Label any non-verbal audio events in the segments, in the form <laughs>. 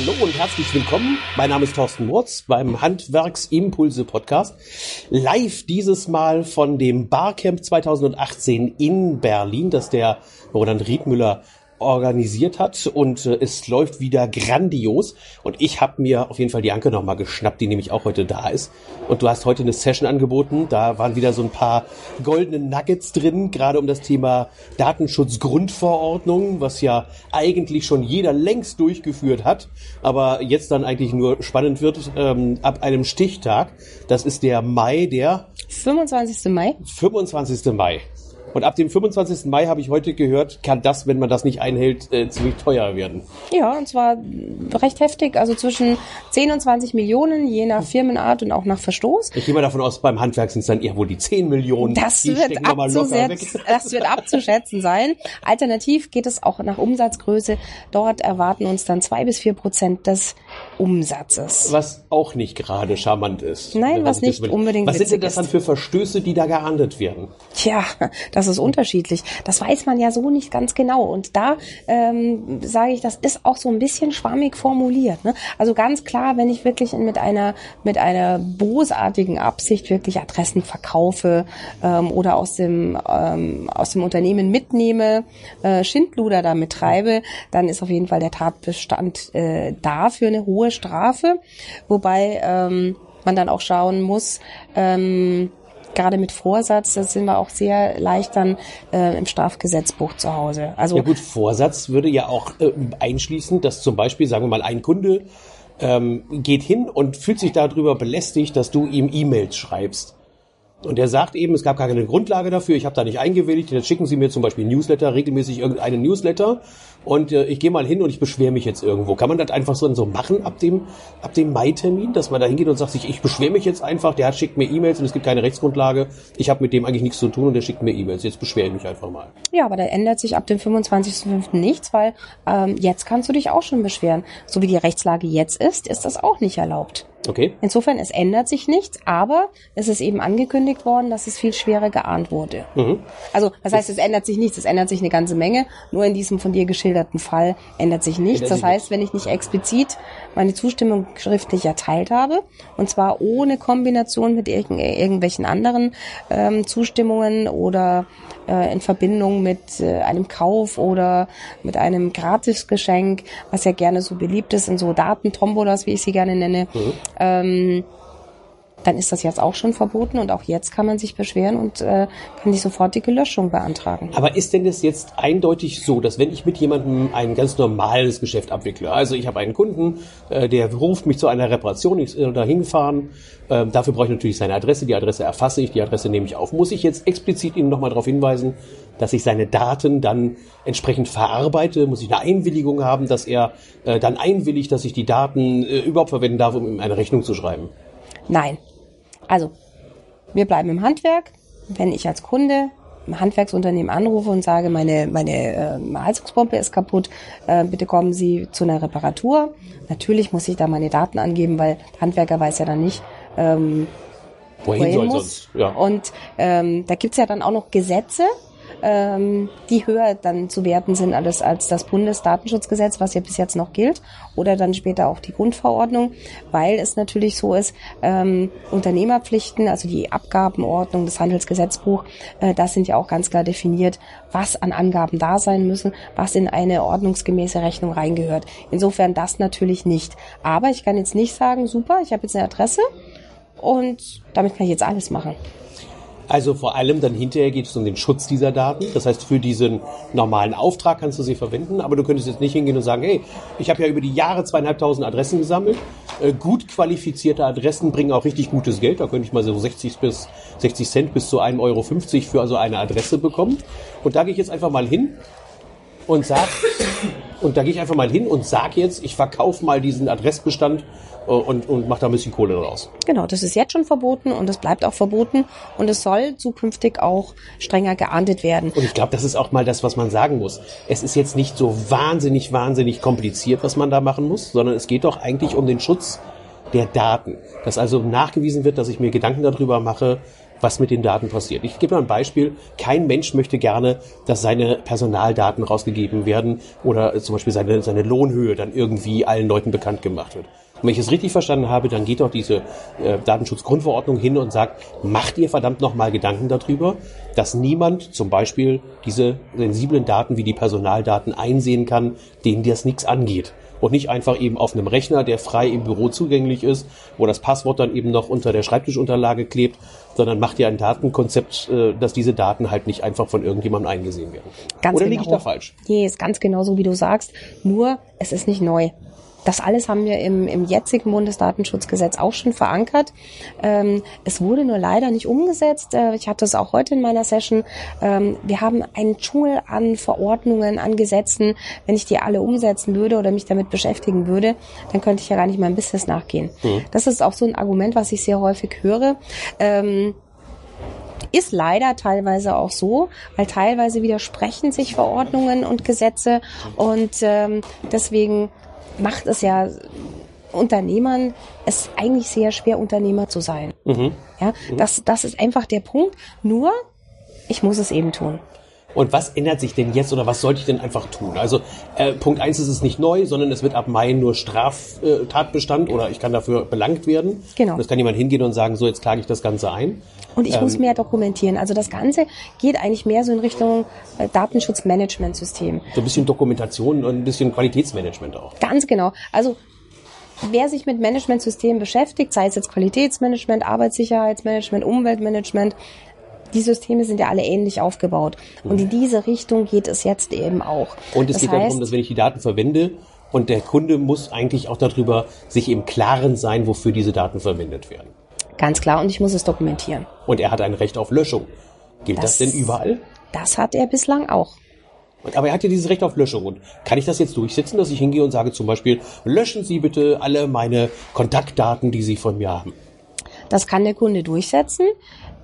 Hallo und herzlich willkommen. Mein Name ist Thorsten Murz beim Handwerksimpulse Podcast. Live dieses Mal von dem Barcamp 2018 in Berlin, das der Roland Riedmüller organisiert hat und äh, es läuft wieder grandios. Und ich habe mir auf jeden Fall die Anke nochmal geschnappt, die nämlich auch heute da ist. Und du hast heute eine Session angeboten. Da waren wieder so ein paar goldene Nuggets drin, gerade um das Thema Datenschutzgrundverordnung, was ja eigentlich schon jeder längst durchgeführt hat, aber jetzt dann eigentlich nur spannend wird ähm, ab einem Stichtag. Das ist der Mai, der 25. Mai. 25. Mai. Und ab dem 25. Mai habe ich heute gehört, kann das, wenn man das nicht einhält, äh, ziemlich teuer werden. Ja, und zwar recht heftig, also zwischen 10 und 20 Millionen, je nach Firmenart und auch nach Verstoß. Ich gehe mal davon aus, beim Handwerk sind es dann eher wohl die 10 Millionen. Das, wird, abzuschätzen, das wird abzuschätzen sein. Alternativ geht es auch nach Umsatzgröße. Dort erwarten uns dann zwei bis vier Prozent des Umsatzes. Was auch nicht gerade charmant ist. Nein, was nicht unbedingt Was sind denn das dann für Verstöße, die da geahndet werden? Tja, das ist unterschiedlich. Das weiß man ja so nicht ganz genau. Und da ähm, sage ich, das ist auch so ein bisschen schwammig formuliert. Ne? Also ganz klar, wenn ich wirklich mit einer mit einer bosartigen Absicht wirklich Adressen verkaufe ähm, oder aus dem ähm, aus dem Unternehmen mitnehme, äh, Schindluder damit treibe, dann ist auf jeden Fall der Tatbestand äh, dafür eine hohe Strafe, wobei ähm, man dann auch schauen muss, ähm, gerade mit Vorsatz, das sind wir auch sehr leicht dann äh, im Strafgesetzbuch zu Hause. Also ja gut, Vorsatz würde ja auch äh, einschließen, dass zum Beispiel, sagen wir mal, ein Kunde ähm, geht hin und fühlt sich darüber belästigt, dass du ihm E-Mails schreibst. Und er sagt eben, es gab gar keine Grundlage dafür, ich habe da nicht eingewilligt, jetzt schicken Sie mir zum Beispiel Newsletter, regelmäßig irgendeinen Newsletter und äh, ich gehe mal hin und ich beschwere mich jetzt irgendwo. Kann man das einfach so, so machen ab dem, ab dem Mai-Termin, dass man da hingeht und sagt sich, ich beschwere mich jetzt einfach, der hat, schickt mir E-Mails und es gibt keine Rechtsgrundlage, ich habe mit dem eigentlich nichts zu tun und der schickt mir E-Mails, jetzt beschwere ich mich einfach mal. Ja, aber da ändert sich ab dem 25.05. nichts, weil ähm, jetzt kannst du dich auch schon beschweren. So wie die Rechtslage jetzt ist, ist das auch nicht erlaubt. Okay. Insofern, es ändert sich nichts, aber es ist eben angekündigt worden, dass es viel schwerer geahnt wurde. Mhm. Also, das heißt, es ändert sich nichts, es ändert sich eine ganze Menge, nur in diesem von dir geschilderten Fall ändert sich nichts. Das heißt, wenn ich nicht explizit meine Zustimmung schriftlich erteilt habe, und zwar ohne Kombination mit irg irgendwelchen anderen ähm, Zustimmungen oder äh, in Verbindung mit äh, einem Kauf oder mit einem Gratisgeschenk, was ja gerne so beliebt ist in so Datentombolas, wie ich sie gerne nenne, mhm. Ähm, dann ist das jetzt auch schon verboten und auch jetzt kann man sich beschweren und äh, kann die sofortige Löschung beantragen. Aber ist denn das jetzt eindeutig so, dass wenn ich mit jemandem ein ganz normales Geschäft abwickle, also ich habe einen Kunden, äh, der ruft mich zu einer Reparation, ich soll da hinfahren, äh, dafür brauche ich natürlich seine Adresse, die Adresse erfasse ich, die Adresse nehme ich auf. Muss ich jetzt explizit Ihnen nochmal darauf hinweisen, dass ich seine Daten dann entsprechend verarbeite? Muss ich eine Einwilligung haben, dass er äh, dann einwilligt, dass ich die Daten äh, überhaupt verwenden darf, um ihm eine Rechnung zu schreiben? Nein, also, wir bleiben im Handwerk. Wenn ich als Kunde im Handwerksunternehmen anrufe und sage, meine, meine äh, Heizungspumpe ist kaputt, äh, bitte kommen Sie zu einer Reparatur. Natürlich muss ich da meine Daten angeben, weil der Handwerker weiß ja dann nicht, ähm, wohin, wohin soll muss. sonst. Ja. Und ähm, da gibt's ja dann auch noch Gesetze, die höher dann zu werten sind als, als das Bundesdatenschutzgesetz, was ja bis jetzt noch gilt, oder dann später auch die Grundverordnung, weil es natürlich so ist, ähm, Unternehmerpflichten, also die Abgabenordnung, das Handelsgesetzbuch, äh, das sind ja auch ganz klar definiert, was an Angaben da sein müssen, was in eine ordnungsgemäße Rechnung reingehört. Insofern das natürlich nicht. Aber ich kann jetzt nicht sagen, super, ich habe jetzt eine Adresse und damit kann ich jetzt alles machen. Also vor allem dann hinterher geht es um den Schutz dieser Daten. Das heißt, für diesen normalen Auftrag kannst du sie verwenden, aber du könntest jetzt nicht hingehen und sagen, hey, ich habe ja über die Jahre zweieinhalbtausend Adressen gesammelt. Äh, gut qualifizierte Adressen bringen auch richtig gutes Geld. Da könnte ich mal so 60 bis 60 Cent bis zu 1,50 Euro für also eine Adresse bekommen. Und da gehe ich jetzt einfach mal hin und sag, und da gehe ich einfach mal hin und sag jetzt, ich verkaufe mal diesen Adressbestand äh, und, und macht da ein bisschen Kohle draus. Genau, das ist jetzt schon verboten und es bleibt auch verboten und es soll zukünftig auch strenger geahndet werden. Und ich glaube, das ist auch mal das, was man sagen muss. Es ist jetzt nicht so wahnsinnig, wahnsinnig kompliziert, was man da machen muss, sondern es geht doch eigentlich um den Schutz der Daten. Dass also nachgewiesen wird, dass ich mir Gedanken darüber mache, was mit den Daten passiert. Ich gebe mal ein Beispiel. Kein Mensch möchte gerne, dass seine Personaldaten rausgegeben werden oder zum Beispiel seine, seine Lohnhöhe dann irgendwie allen Leuten bekannt gemacht wird. Und wenn ich es richtig verstanden habe, dann geht doch diese äh, Datenschutzgrundverordnung hin und sagt, macht ihr verdammt nochmal Gedanken darüber, dass niemand zum Beispiel diese sensiblen Daten wie die Personaldaten einsehen kann, denen das nichts angeht und nicht einfach eben auf einem Rechner, der frei im Büro zugänglich ist, wo das Passwort dann eben noch unter der Schreibtischunterlage klebt, sondern macht ihr ein Datenkonzept, äh, dass diese Daten halt nicht einfach von irgendjemandem eingesehen werden. Ganz Oder genau. liege ich da falsch? Nee, ist ganz genau so, wie du sagst. Nur, es ist nicht neu. Das alles haben wir im, im jetzigen Bundesdatenschutzgesetz auch schon verankert. Ähm, es wurde nur leider nicht umgesetzt. Äh, ich hatte es auch heute in meiner Session. Ähm, wir haben einen Dschungel an Verordnungen, an Gesetzen. Wenn ich die alle umsetzen würde oder mich damit beschäftigen würde, dann könnte ich ja gar nicht meinem Business nachgehen. Das ist auch so ein Argument, was ich sehr häufig höre. Ähm, ist leider teilweise auch so, weil teilweise widersprechen sich Verordnungen und Gesetze und ähm, deswegen macht es ja Unternehmern es eigentlich sehr schwer, Unternehmer zu sein. Ja, das, das ist einfach der Punkt. Nur, ich muss es eben tun. Und was ändert sich denn jetzt oder was sollte ich denn einfach tun? Also äh, Punkt eins ist es nicht neu, sondern es wird ab Mai nur Straftatbestand oder ich kann dafür belangt werden. Genau. Und es kann jemand hingehen und sagen, so jetzt klage ich das Ganze ein. Und ich Ähm. muss mehr dokumentieren. Also das Ganze geht eigentlich mehr so in Richtung äh, Datenschutzmanagementsystem. So ein bisschen Dokumentation und ein bisschen Qualitätsmanagement auch. Ganz genau. Also wer sich mit Managementsystemen beschäftigt, sei es jetzt Qualitätsmanagement, Arbeitssicherheitsmanagement, Umweltmanagement, die Systeme sind ja alle ähnlich aufgebaut. Und in diese Richtung geht es jetzt eben auch. Und es das geht heißt, darum, dass wenn ich die Daten verwende und der Kunde muss eigentlich auch darüber sich im Klaren sein, wofür diese Daten verwendet werden. ganz klar, und ich muss es dokumentieren. Und er hat ein Recht auf Löschung. Gilt das, Das- denn überall? Das hat er bislang auch. Und- Aber er hat ja dieses Recht auf Löschung. Und kann ich das jetzt durchsetzen, dass ich hingehe und sage zum Beispiel, löschen Sie bitte alle meine Kontaktdaten, die Sie von mir haben? Das kann der Kunde durchsetzen,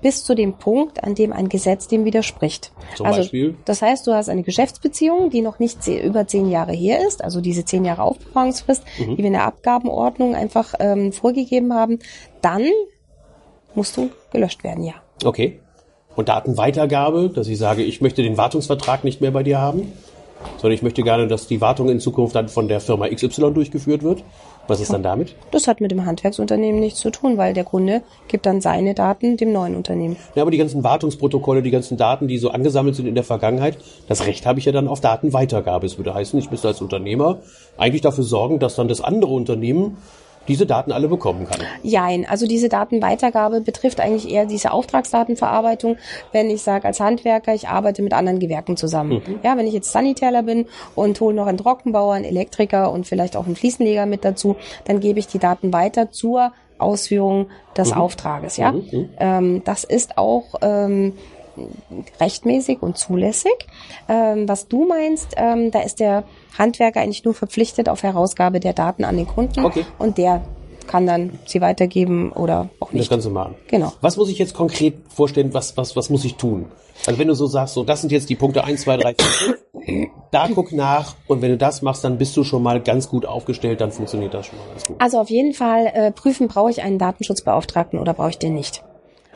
bis zu dem Punkt, an dem ein Gesetz dem widerspricht. Zum also, Beispiel? Das heißt, du hast eine Geschäftsbeziehung, die noch nicht über zehn Jahre her ist, also diese zehn Jahre Aufbewahrungsfrist, Mhm. die wir in der Abgabenordnung einfach ähm, vorgegeben haben. Dann musst du gelöscht werden, ja. Okay. Und Datenweitergabe, dass ich sage, ich möchte den Wartungsvertrag nicht mehr bei dir haben, sondern ich möchte gerne, dass die Wartung in Zukunft dann von der Firma XY durchgeführt wird. Was ist dann damit? Das hat mit dem Handwerksunternehmen nichts zu tun, weil der Kunde gibt dann seine Daten dem neuen Unternehmen. Ja, aber die ganzen Wartungsprotokolle, die ganzen Daten, die so angesammelt sind in der Vergangenheit, das Recht habe ich ja dann auf Datenweitergabe. Es würde heißen, ich müsste als Unternehmer eigentlich dafür sorgen, dass dann das andere Unternehmen diese Daten alle bekommen kann. Jein, also diese Datenweitergabe betrifft eigentlich eher diese Auftragsdatenverarbeitung, wenn ich sage als Handwerker, ich arbeite mit anderen Gewerken zusammen. Ja, wenn ich jetzt Sanitärer bin und hole noch einen Trockenbauer, einen Elektriker und vielleicht auch einen Fliesenleger mit dazu, dann gebe ich die Daten weiter zur Ausführung des Auftrages. Ja, ähm, das ist auch ähm, rechtmäßig und zulässig. Ähm, was du meinst, ähm, da ist der Handwerker eigentlich nur verpflichtet auf Herausgabe der Daten an den Kunden Okay. und der kann dann sie weitergeben oder auch Das nicht. Ganze machen. Genau. Was muss ich jetzt konkret vorstellen, was, was, was muss ich tun? Also wenn du so sagst, so das sind jetzt die Punkte 1, 2, 3, 4, 5, da guck nach und wenn du das machst, dann bist du schon mal ganz gut aufgestellt, dann funktioniert das schon mal ganz gut. Also auf jeden Fall äh, prüfen, brauche ich einen Datenschutzbeauftragten oder brauche ich den nicht.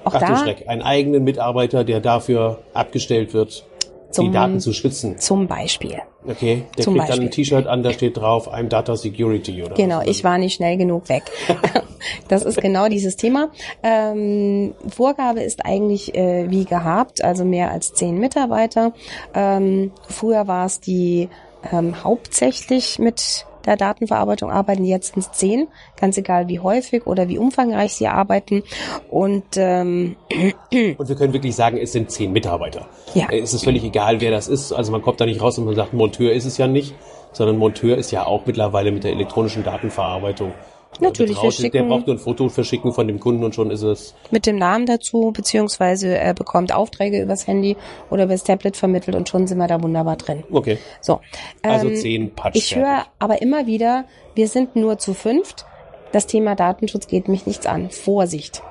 Auch Ach du da Schreck, einen eigenen Mitarbeiter, der dafür abgestellt wird, die Zum- Daten zu schützen. zum Beispiel. Okay, der Zum kriegt dann ein Beispiel. T-Shirt an, da steht drauf, I'm Data Security oder Genau, ich war nicht schnell genug weg. <laughs> das ist genau dieses Thema. Ähm, Vorgabe ist eigentlich äh, wie gehabt, also mehr als zehn Mitarbeiter. Ähm, früher war es die ähm, hauptsächlich mit der Datenverarbeitung arbeiten, jetzt zehn, ganz egal wie häufig oder wie umfangreich sie arbeiten. Und ähm, <clears throat> Und wir können wirklich sagen, es sind zehn Mitarbeiter. Ja. Äh, Es ist völlig egal, wer das ist. Also man kommt da nicht raus und man sagt, Monteur ist es ja nicht, sondern Monteur ist ja auch mittlerweile mit der elektronischen Datenverarbeitung. Äh, Natürlich, wir betraut. Der schicken- braucht nur ein Foto verschicken von dem Kunden und schon ist es. mit dem Namen dazu, beziehungsweise er bekommt Aufträge übers Handy oder übers Tablet vermittelt und schon sind wir da wunderbar drin. Okay. So. Also ähm, zehn Patsch. Ich höre aber immer wieder, wir sind nur zu fünft. Das Thema Datenschutz geht mich nichts an. Vorsicht.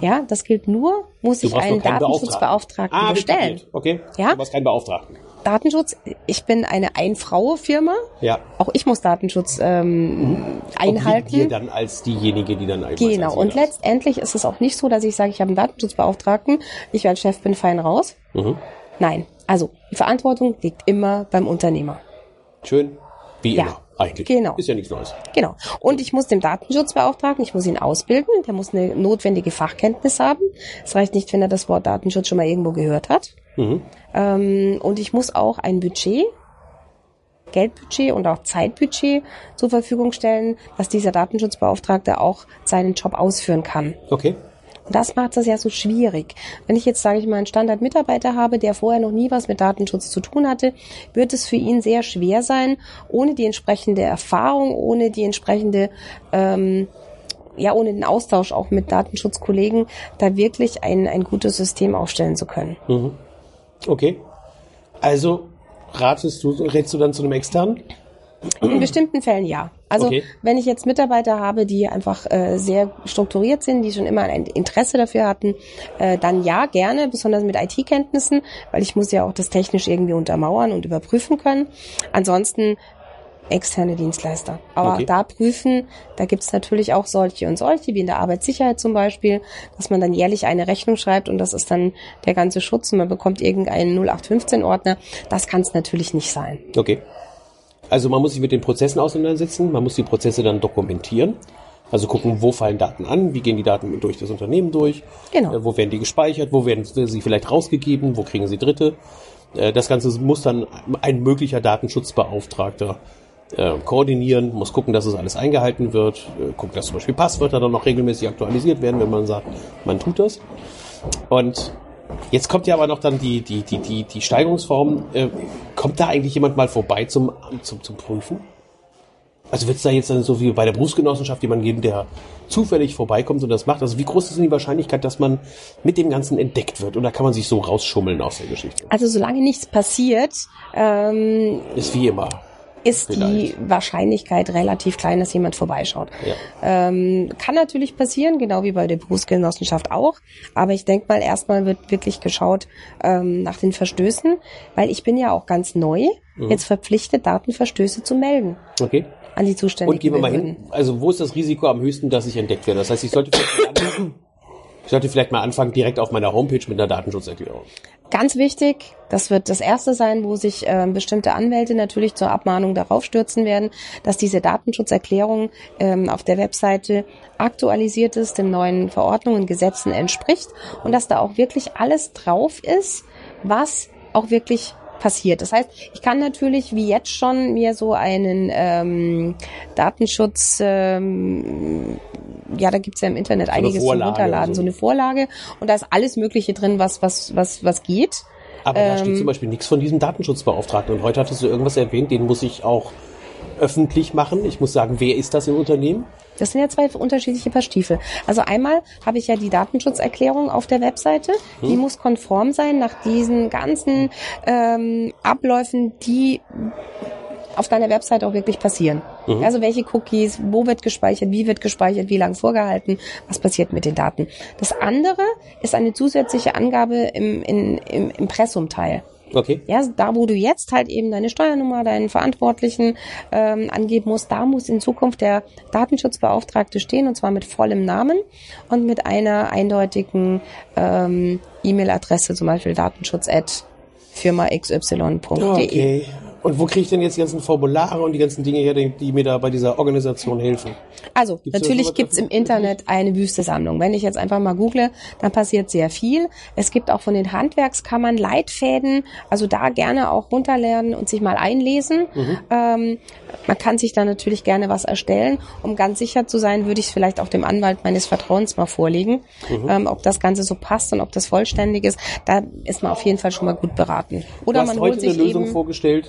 Ja, das gilt nur, muss Mhm. Du ich einen Datenschutzbeauftragten Ah, bestellen. Okay. Ja? Du brauchst keinen Beauftragten. Datenschutz, ich bin eine Ein-Frau-Firma. Ja. Auch ich muss Datenschutz ähm, einhalten. Obliegt dir dann als diejenige, die dann Genau. Und letztendlich ist es auch nicht so, dass ich sage, ich habe einen Datenschutzbeauftragten, ich als Chef bin fein raus. Mhm. Nein. Also die Verantwortung liegt immer beim Unternehmer. Schön. Wie Ja. immer, eigentlich. Genau. Ist ja nichts Neues. Genau. Und ich muss den Datenschutzbeauftragten, ich muss ihn ausbilden, der muss eine notwendige Fachkenntnis haben. Es reicht nicht, wenn er das Wort Datenschutz schon mal irgendwo gehört hat. Mhm. Ähm, und ich muss auch ein Budget, Geldbudget und auch Zeitbudget zur Verfügung stellen, dass dieser Datenschutzbeauftragte auch seinen Job ausführen kann. Okay. Das macht es ja so schwierig. Wenn ich jetzt, sage ich mal, einen Standardmitarbeiter habe, der vorher noch nie was mit Datenschutz zu tun hatte, wird es für ihn sehr schwer sein, ohne die entsprechende Erfahrung, ohne die entsprechende, ähm, ja, ohne den Austausch auch mit Datenschutzkollegen, da wirklich ein, ein gutes System aufstellen zu können. Okay. Also ratest du, rätst du dann zu einem externen? In bestimmten Fällen ja. Also Okay. wenn ich jetzt Mitarbeiter habe, die einfach äh, sehr strukturiert sind, die schon immer ein Interesse dafür hatten, äh, dann ja, gerne, besonders mit IT-Kenntnissen, weil ich muss ja auch das technisch irgendwie untermauern und überprüfen können. Ansonsten externe Dienstleister. Aber Okay. da prüfen, da gibt's natürlich auch solche und solche, wie in der Arbeitssicherheit zum Beispiel, dass man dann jährlich eine Rechnung schreibt und das ist dann der ganze Schutz und man bekommt irgendeinen 0815-Ordner. Das kann es natürlich nicht sein. Okay. Also man muss sich mit den Prozessen auseinandersetzen, man muss die Prozesse dann dokumentieren. Also gucken, wo fallen Daten an, wie gehen die Daten durch das Unternehmen durch, Genau. äh, wo werden die gespeichert, wo werden sie vielleicht rausgegeben, wo kriegen sie Dritte. Äh, Das Ganze muss dann ein möglicher Datenschutzbeauftragter äh, koordinieren, muss gucken, dass es alles eingehalten wird, äh, gucken, dass zum Beispiel Passwörter dann noch regelmäßig aktualisiert werden, wenn man sagt, man tut das. Und jetzt kommt ja aber noch dann die, die, die, die, die Steigerungsform. Äh, kommt da eigentlich jemand mal vorbei zum, zum, zum Prüfen? Also wird es da jetzt dann so wie bei der Berufsgenossenschaft jemand geben, der zufällig vorbeikommt und das macht? Also wie groß ist denn die Wahrscheinlichkeit, dass man mit dem Ganzen entdeckt wird? Oder kann man sich so rausschummeln aus der Geschichte? Also solange nichts passiert, ähm, Ist wie immer. Ist die Vielleicht. Wahrscheinlichkeit relativ klein, dass jemand vorbeischaut. Ja. Ähm, kann natürlich passieren, genau wie bei der Berufsgenossenschaft auch. Aber ich denke mal, erstmal wird wirklich geschaut ähm, nach den Verstößen, weil ich bin ja auch ganz neu Mhm. jetzt verpflichtet, Datenverstöße zu melden Okay. an die zuständigen Und gehen wir mal hin. Also wo ist das Risiko am höchsten, dass ich entdeckt werde? Das heißt, ich sollte vielleicht <coughs> ich sollte vielleicht mal anfangen direkt auf meiner Homepage mit einer Datenschutzerklärung. Ganz wichtig, das wird das erste sein, wo sich ähm, bestimmte Anwälte natürlich zur Abmahnung darauf stürzen werden, dass diese Datenschutzerklärung ähm, auf der Webseite aktualisiert ist, den neuen Verordnungen, Gesetzen entspricht und dass da auch wirklich alles drauf ist, was auch wirklich passiert. Das heißt, ich kann natürlich wie jetzt schon mir so einen ähm, Datenschutz, ähm, ja, da gibt's ja im Internet eine einiges zum Runterladen, so so eine Vorlage und da ist alles Mögliche drin, was, was, was, was geht. Aber da Ähm. steht zum Beispiel nichts von diesem Datenschutzbeauftragten. Und heute hattest du irgendwas erwähnt, den muss ich auch öffentlich machen. Ich muss sagen, wer ist das im Unternehmen? Das sind ja zwei unterschiedliche Paar Stiefel. Also einmal habe ich ja die Datenschutzerklärung auf der Webseite. Die muss konform sein nach diesen ganzen ähm, Abläufen, die auf deiner Webseite auch wirklich passieren. Also welche Cookies, wo wird gespeichert, wie wird gespeichert, wie lang vorgehalten, was passiert mit den Daten. Das andere ist eine zusätzliche Angabe im, in, im Impressumteil. Okay. Ja, da wo du jetzt halt eben deine Steuernummer, deinen Verantwortlichen ähm, angeben musst, da muss in Zukunft der Datenschutzbeauftragte stehen und zwar mit vollem Namen und mit einer eindeutigen ähm, E-Mail-Adresse, zum Beispiel datenschutz firma xy.de. Okay. Und wo kriege ich denn jetzt die ganzen Formulare und die ganzen Dinge her, die, mir da bei dieser Organisation helfen? Also, Gibt's natürlich gibt's im? Internet eine wüste Sammlung. Wenn ich jetzt einfach mal google, dann passiert sehr viel. Es gibt auch von den Handwerkskammern Leitfäden, also da gerne auch runterlernen und sich mal einlesen. Mhm. Ähm, man kann sich da natürlich gerne was erstellen. Um ganz sicher zu sein, würde ich es vielleicht auch dem Anwalt meines Vertrauens mal vorlegen, Mhm. ähm, ob das Ganze so passt und ob das vollständig ist. Da ist man auf jeden Fall schon mal gut beraten. Oder du hast man heute holt eine sich Lösung eben vorgestellt,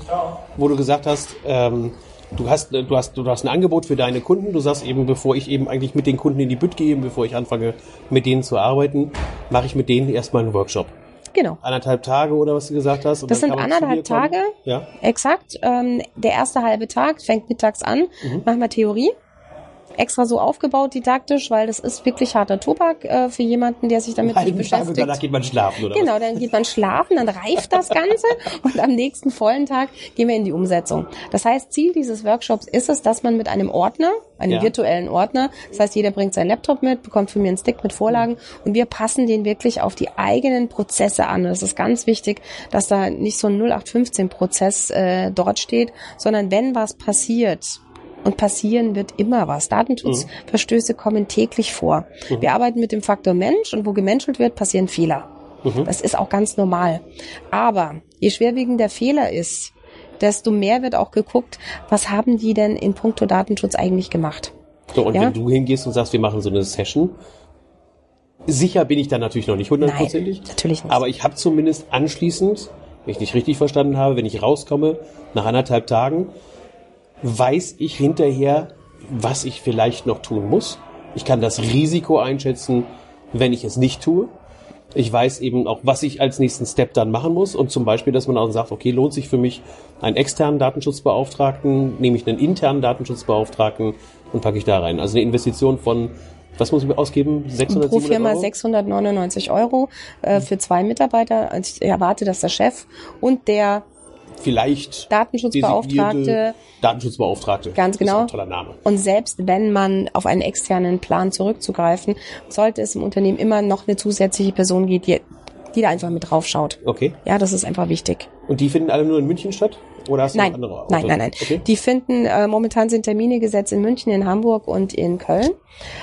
wo du gesagt hast, ähm, du hast, du hast, du hast ein Angebot für deine Kunden. Du sagst eben, bevor ich eben eigentlich mit den Kunden in die Bütt gehe, bevor ich anfange, mit denen zu arbeiten, mache ich mit denen erstmal einen Workshop. genau. Anderthalb Tage oder was du gesagt hast. Das sind anderthalb. Tage. Ja. Exakt. Ähm, der erste halbe Tag fängt mittags an. Mhm. Machen wir Theorie. Extra so aufgebaut didaktisch, weil das ist wirklich harter Tobak äh, für jemanden, der sich damit nicht beschäftigt. Danach geht man schlafen, oder Genau, dann geht man schlafen, dann reift das Ganze <laughs> und am nächsten vollen Tag gehen wir in die Umsetzung. Das heißt, Ziel dieses Workshops ist es, dass man mit einem Ordner, einem Ja. virtuellen Ordner, das heißt, jeder bringt seinen Laptop mit, bekommt von mir einen Stick mit Vorlagen und wir passen den wirklich auf die eigenen Prozesse an. Das ist ganz wichtig, dass da nicht so ein 0815-Prozess äh, dort steht, sondern wenn was passiert, und passieren wird immer was. Datenschutzverstöße kommen täglich vor. Wir arbeiten mit dem Faktor Mensch und wo gemenschelt wird, passieren Fehler. Das ist auch ganz normal. Aber je schwerwiegender der Fehler ist, desto mehr wird auch geguckt, was haben die denn in puncto Datenschutz eigentlich gemacht. So, und Ja. wenn du hingehst und sagst, wir machen so eine Session, sicher bin ich da natürlich noch nicht hundertprozentig. Natürlich nicht. Aber ich habe zumindest anschließend, wenn ich nicht richtig verstanden habe, wenn ich rauskomme, nach anderthalb Tagen, weiß ich hinterher, was ich vielleicht noch tun muss. Ich kann das Risiko einschätzen, wenn ich es nicht tue. Ich weiß eben auch, was ich als nächsten Step dann machen muss. Und zum Beispiel, dass man auch sagt, okay, lohnt sich für mich einen externen Datenschutzbeauftragten, nehme ich einen internen Datenschutzbeauftragten und packe ich da rein. Also eine Investition von, was muss ich ausgeben? 600, Pro 700 Firma Euro? 699 Euro äh, für zwei Mitarbeiter. Und Ich erwarte, dass der Chef und der Vielleicht Datenschutzbeauftragte Datenschutzbeauftragte. Ganz genau. ein toller Name. Und selbst wenn man auf einen externen Plan zurückzugreifen, sollte es im Unternehmen immer noch eine zusätzliche Person geben, die, die da einfach mit drauf schaut. Okay. Ja, das ist einfach wichtig. Und die finden alle nur in München statt? Oder hast du Nein, andere Orte? nein, nein, nein. Okay. Die finden, äh, momentan sind Termine gesetzt in München, in Hamburg und in Köln.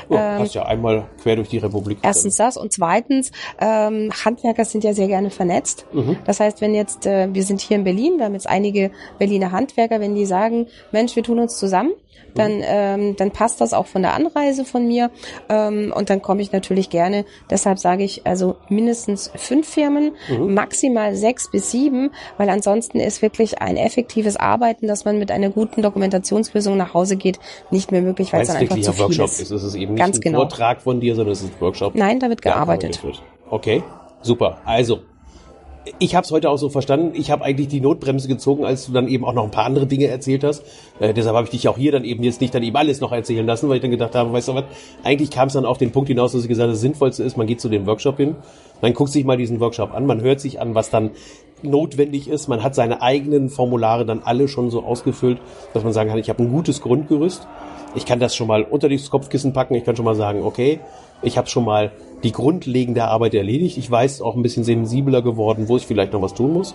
Oh, hast ja einmal quer durch die Republik. Erstens das und zweitens, ähm, Handwerker sind ja sehr gerne vernetzt. Das heißt, wenn jetzt, äh, wir sind hier in Berlin, wir haben jetzt einige Berliner Handwerker, wenn die sagen, Mensch, wir tun uns zusammen, dann, ähm, dann passt das auch von der Anreise von mir ähm, und dann komme ich natürlich gerne. Deshalb sage ich also mindestens fünf Firmen, maximal sechs bis sieben, weil ansonsten ist wirklich ein effektives Arbeiten, dass man mit einer guten Dokumentationslösung nach Hause geht, nicht mehr möglich, weil es dann einfach zu viel Workshop ist. ist. Es ist eben nicht Ganz ein genau. Vortrag von dir, sondern es ist ein Workshop. Nein, da wird der gearbeitet. wird. Okay, super. Also, ich habe es heute auch so verstanden. Ich habe eigentlich die Notbremse gezogen, als du dann eben auch noch ein paar andere Dinge erzählt hast. Äh, deshalb habe ich dich auch hier dann eben jetzt nicht dann eben alles noch erzählen lassen, weil ich dann gedacht habe, weißt du was, eigentlich kam es dann auf den Punkt hinaus, dass ich gesagt habe, das Sinnvollste ist, man geht zu dem Workshop hin, man guckt sich mal diesen Workshop an, man hört sich an, was dann notwendig ist, man hat seine eigenen Formulare dann alle schon so ausgefüllt, dass man sagen kann, ich habe ein gutes Grundgerüst. Ich kann das schon mal unter das Kopfkissen packen. Ich kann schon mal sagen, okay, ich habe schon mal die grundlegende Arbeit erledigt. Ich weiß auch ein bisschen sensibler geworden, wo ich vielleicht noch was tun muss.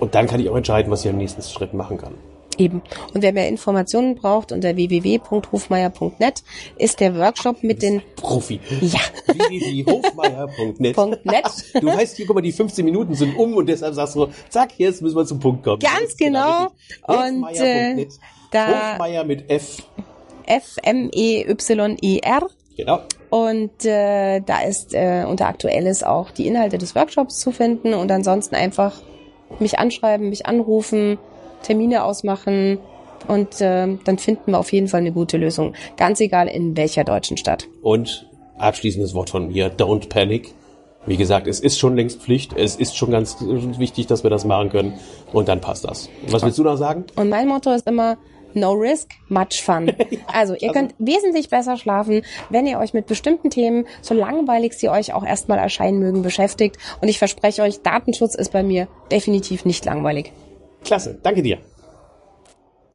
Und dann kann ich auch entscheiden, was ich am nächsten Schritt machen kann. Eben. Und wer mehr Informationen braucht, unter www.hofmeier.net ist der Workshop mit den Profi. Ja. www.hofmeier.net. <laughs> Du weißt, hier, guck mal, die 15 Minuten sind um und deshalb sagst du, zack, jetzt müssen wir zum Punkt kommen. Ganz genau. Und, äh, da- Hofmeier mit F. F-M-E-Y-E-R. Genau. Und äh, da ist äh, unter Aktuelles auch die Inhalte des Workshops zu finden und ansonsten einfach mich anschreiben, mich anrufen, Termine ausmachen und äh, dann finden wir auf jeden Fall eine gute Lösung. Ganz egal in welcher deutschen Stadt. Und abschließendes Wort von mir, don't panic. Wie gesagt, es ist schon längst Pflicht. Es ist schon ganz wichtig, dass wir das machen können. Und dann passt das. Was willst du noch sagen? Und mein Motto ist immer, no risk, much fun. <laughs> Also ihr könnt wesentlich besser schlafen, wenn ihr euch mit bestimmten Themen, so langweilig sie euch auch erstmal erscheinen mögen, beschäftigt. Und ich verspreche euch, Datenschutz ist bei mir definitiv nicht langweilig. Klasse. Danke dir.